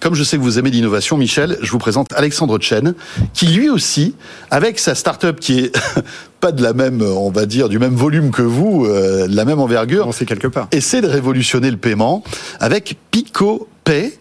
Comme je sais que vous aimez l'innovation, Michel, je vous présente Alexandre Chen, qui lui aussi, avec sa start-up qui est pas de la même, on va dire, du même volume que vous, euh, de la même envergure, On sait quelque part. essaie de révolutionner le paiement avec Pico Pay.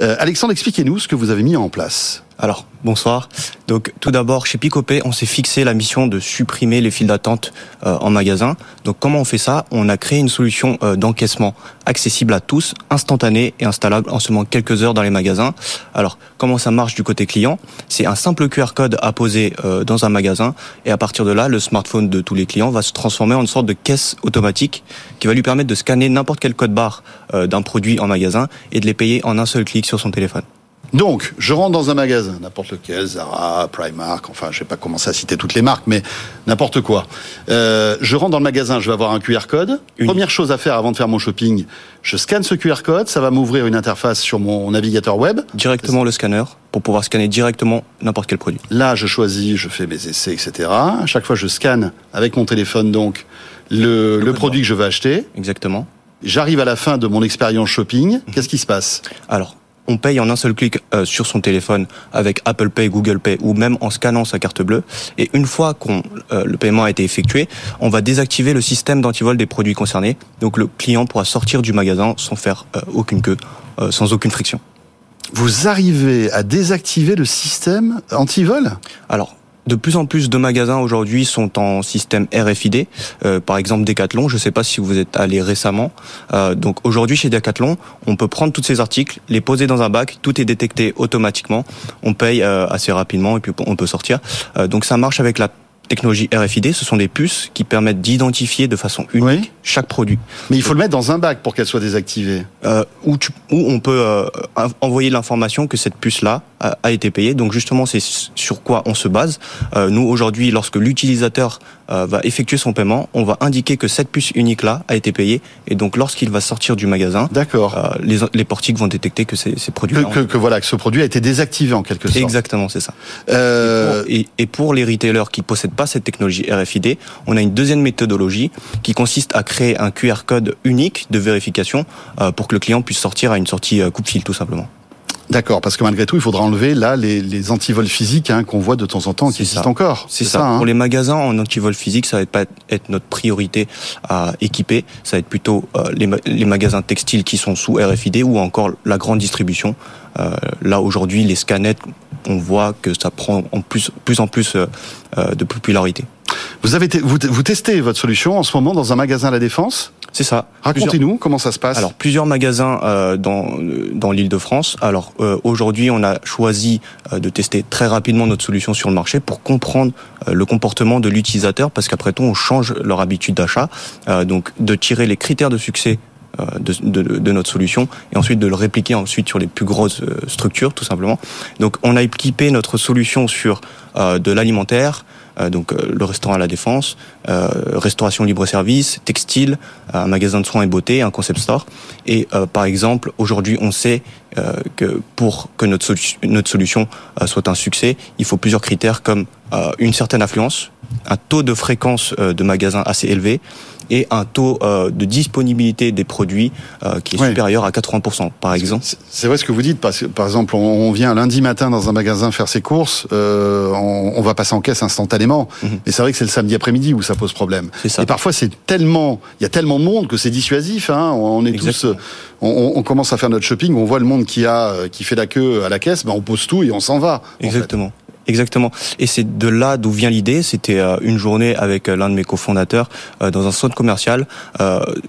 Euh, Alexandre, expliquez-nous ce que vous avez mis en place. Alors, bonsoir. Donc, tout d'abord, chez Picopay, on s'est fixé la mission de supprimer les files d'attente euh, en magasin. Donc, comment on fait ça? On a créé une solution euh, d'encaissement accessible à tous, instantanée et installable en seulement quelques heures dans les magasins. Alors, comment ça marche du côté client? C'est un simple QR code à poser euh, dans un magasin et à partir de là, le smartphone de tous les clients va se transformer en une sorte de caisse automatique qui va lui permettre de scanner n'importe quel code barre euh, d'un produit en magasin et de les payer en un seul clic sur son téléphone. Donc, je rentre dans un magasin, n'importe lequel, Zara, Primark, enfin, je vais pas commencer à citer toutes les marques, mais n'importe quoi. Euh, je rentre dans le magasin, je vais avoir un QR code. Première chose à faire avant de faire mon shopping, je scanne ce QR code, ça va m'ouvrir une interface sur mon navigateur web. Directement le scanner pour pouvoir scanner directement n'importe quel produit. Là, je choisis, je fais mes essais, etc. À chaque fois, je scanne avec mon téléphone, donc, le, le code produit que je veux acheter. Exactement. J'arrive à la fin de mon expérience shopping. Qu'est-ce qui se passe? Alors, on paye en un seul clic euh, sur son téléphone avec Apple Pay, Google Pay ou même en scannant sa carte bleue. Et une fois qu'on euh, le paiement a été effectué, on va désactiver le système d'antivol des produits concernés. Donc le client pourra sortir du magasin sans faire euh, aucune queue, euh, sans aucune friction. Vous arrivez à désactiver le système anti-vol? Alors, de plus en plus de magasins aujourd'hui sont en système RFID. Euh, par exemple, Decathlon, je ne sais pas si vous êtes allé récemment. Euh, donc aujourd'hui, chez Decathlon, on peut prendre tous ces articles, les poser dans un bac, tout est détecté automatiquement. On paye euh, assez rapidement et puis on peut sortir. Euh, donc ça marche avec la technologie RFID. Ce sont des puces qui permettent d'identifier de façon unique Oui. chaque produit. Mais il faut le mettre dans un bac pour qu'elle soit désactivée. Euh, où, tu, où on peut euh, envoyer l'information que cette puce-là a, a été payée. Donc justement, c'est sur quoi on se base. Euh, nous, aujourd'hui, lorsque l'utilisateur euh, va effectuer son paiement, on va indiquer que cette puce unique-là a été payée. Et donc, lorsqu'il va sortir du magasin, D'accord. euh, les, les portiques vont détecter que ces, ces que, produits-là... que, que voilà, que ce produit a été désactivé en quelque sorte. Exactement, c'est ça. Euh, Et, et pour les retailers qui ne possèdent pas cette technologie RFID, on a une deuxième méthodologie qui consiste à créer un QR code unique de vérification euh, pour que le client puisse sortir à une sortie coupe-fil tout simplement. D'accord, parce que malgré tout, il faudra enlever là les, les antivols physiques hein, qu'on voit de temps en temps qui C'est existent ça. encore. C'est ça. hein Pour les magasins en antivol physique, ça va pas être notre priorité à équiper. Ça va être plutôt euh, les, ma- les magasins textiles qui sont sous RFID ou encore la grande distribution. Euh, là aujourd'hui, les scanettes, on voit que ça prend en plus, plus en plus euh, de popularité. Vous avez vous, vous testez votre solution en ce moment dans un magasin à la Défense? C'est ça. Racontez-nous comment ça se passe. Alors plusieurs magasins euh, dans dans l'Île-de-France. Alors euh, aujourd'hui, on a choisi euh, de tester très rapidement notre solution sur le marché pour comprendre euh, le comportement de l'utilisateur, parce qu'après tout, on change leur habitude d'achat. Euh, donc de tirer les critères de succès euh, de, de, de notre solution et ensuite de le répliquer ensuite sur les plus grosses structures tout simplement. Donc on a équipé notre solution sur euh, de l'alimentaire, donc euh, le restaurant à la défense, euh, restauration libre-service, textile, un magasin de soins et beauté, un concept store. Et euh, par exemple, aujourd'hui, on sait euh, que pour que notre, solu- notre solution euh, soit un succès, il faut plusieurs critères comme euh, une certaine affluence, un taux de fréquence euh, de magasins assez élevé et un taux euh, de disponibilité des produits euh, qui est Ouais. supérieur à 80%, par exemple. C'est- vrai ce que vous dites, parce que par exemple, on, vient lundi matin dans un magasin faire ses courses, euh, on, on va passer en caisse instantanément. Mhm. Et c'est vrai que c'est le samedi après-midi où ça pose problème. Ça. Et parfois, c'est tellement, il y a tellement de monde que c'est dissuasif. Hein. On est tous, Exactement. euh, on, on commence à faire notre shopping, on voit le monde qui a, euh, qui fait la queue à la caisse, ben on pose tout et on s'en va. en fait. Exactement. Et c'est de là d'où vient l'idée. C'était euh, une journée avec euh, l'un de mes cofondateurs euh, dans un centre commercial.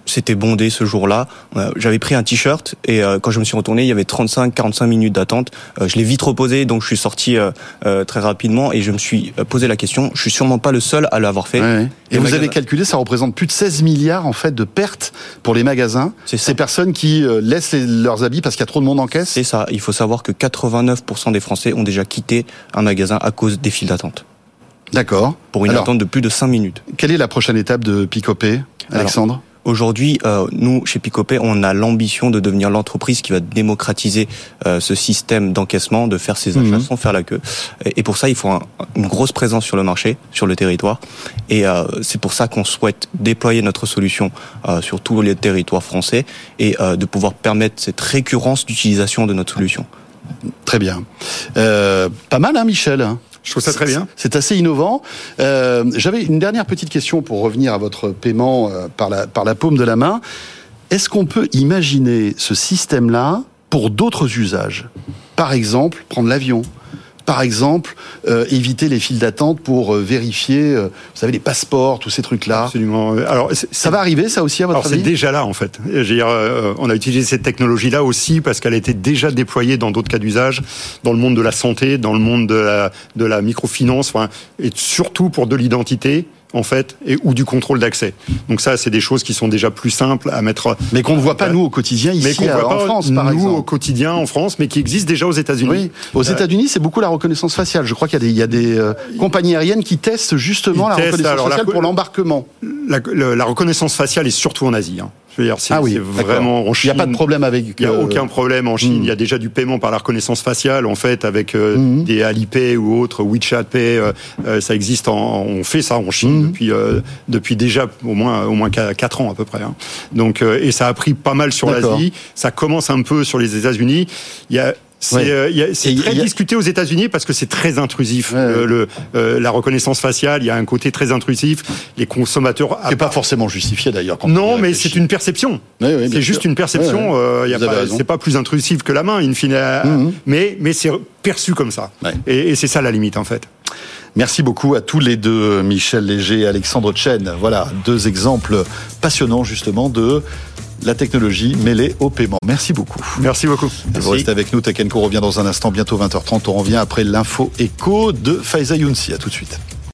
C'était bondé ce jour-là. J'avais pris un t-shirt et quand je me suis retourné, il y avait 35-45 minutes d'attente. Je l'ai vite reposé, donc je suis sorti très rapidement et je me suis posé la question. Je suis sûrement pas le seul à l'avoir fait. Ouais. Et Les vous magasins- avez calculé, ça représente plus de 16 milliards en fait de pertes pour les magasins. C'est. Ces personnes qui laissent les- leurs habits parce qu'il y a trop de monde en caisse. C'est ça. Il faut savoir que 89% des Français ont déjà quitté un magasin à cause des files d'attente. D'accord. Pour une Alors, attente de plus de 5 minutes. quelle est la prochaine étape de Picopé, Alexandre? Aujourd'hui, euh, nous, chez Picopay, on a l'ambition de devenir l'entreprise qui va démocratiser euh, ce système d'encaissement, de faire ses achats Mhm. sans faire la queue. Et, et pour ça, il faut un- une grosse présence sur le marché, sur le territoire. Et euh, c'est pour ça qu'on souhaite déployer notre solution sur tous les territoires français et de pouvoir permettre cette récurrence d'utilisation de notre solution. Très bien. Euh, pas mal, hein, Michel je trouve ça très bien. C'est assez innovant. Euh, J'avais une dernière petite question pour revenir à votre paiement euh, par, la, par la paume de la main. Est-ce qu'on peut imaginer ce système-là pour d'autres usages? Par exemple, prendre l'avion par exemple, euh, éviter les files d'attente pour euh, vérifier, euh, vous savez, les passeports, tous ces trucs-là. Absolument. Alors, ça va arriver, ça aussi, à votre Alors, c'est déjà là, en fait. Dire, on a utilisé cette technologie-là aussi parce qu'elle a été déjà déployée dans d'autres cas d'usage, dans le monde de la santé, dans le monde de la, de la microfinance, enfin, et surtout pour de l'identité en fait, et ou du contrôle d'accès. Donc ça, c'est des choses qui sont déjà plus simples à mettre. Mais qu'on ne voit pas nous au quotidien ici mais qu'on voit en France, par nous au quotidien en France, mais qui existent déjà aux États-Unis. Oui, aux euh, États-Unis, c'est beaucoup la reconnaissance faciale. Je crois qu'il y a des, il y a des euh, compagnies aériennes qui testent justement la reconnaissance faciale pour l'embarquement. La, la, reconnaissance faciale est surtout en Asie. Hein ah oui, vraiment en Chine. Il n'y a pas de problème avec. Il n'y a euh, aucun problème en Chine. Hmm. Il y a déjà du paiement par la reconnaissance faciale en fait avec euh, hmm. des Alipay ou autres WeChat Pay. Euh, ça existe. En, on fait ça en Chine hmm. depuis depuis déjà au moins au moins quatre ans à peu près. Hein. Donc et ça a pris pas mal sur l'Asie. Ça commence un peu sur les États-Unis. Il y a c'est euh, très discuté aux États-Unis parce que c'est très intrusif. Euh, le, euh, la reconnaissance faciale, il y a un côté très intrusif. Les consommateurs. C'est pas forcément justifié d'ailleurs. Non, mais c'est une perception. c'est juste une perception. c'est pas plus intrusif que la main, in fine. Mhm. Mais mais c'est perçu comme ça. Et, et c'est ça la limite en fait. Merci beaucoup à tous les deux, Michel Léger et Alexandre Chen. Voilà, deux exemples passionnants justement de la technologie mêlée au paiement. Merci beaucoup. Merci beaucoup. Vous restez avec nous. Tech revient dans un instant, bientôt 20h30. On revient après l'info écho de Faiza Younsi. À tout de suite.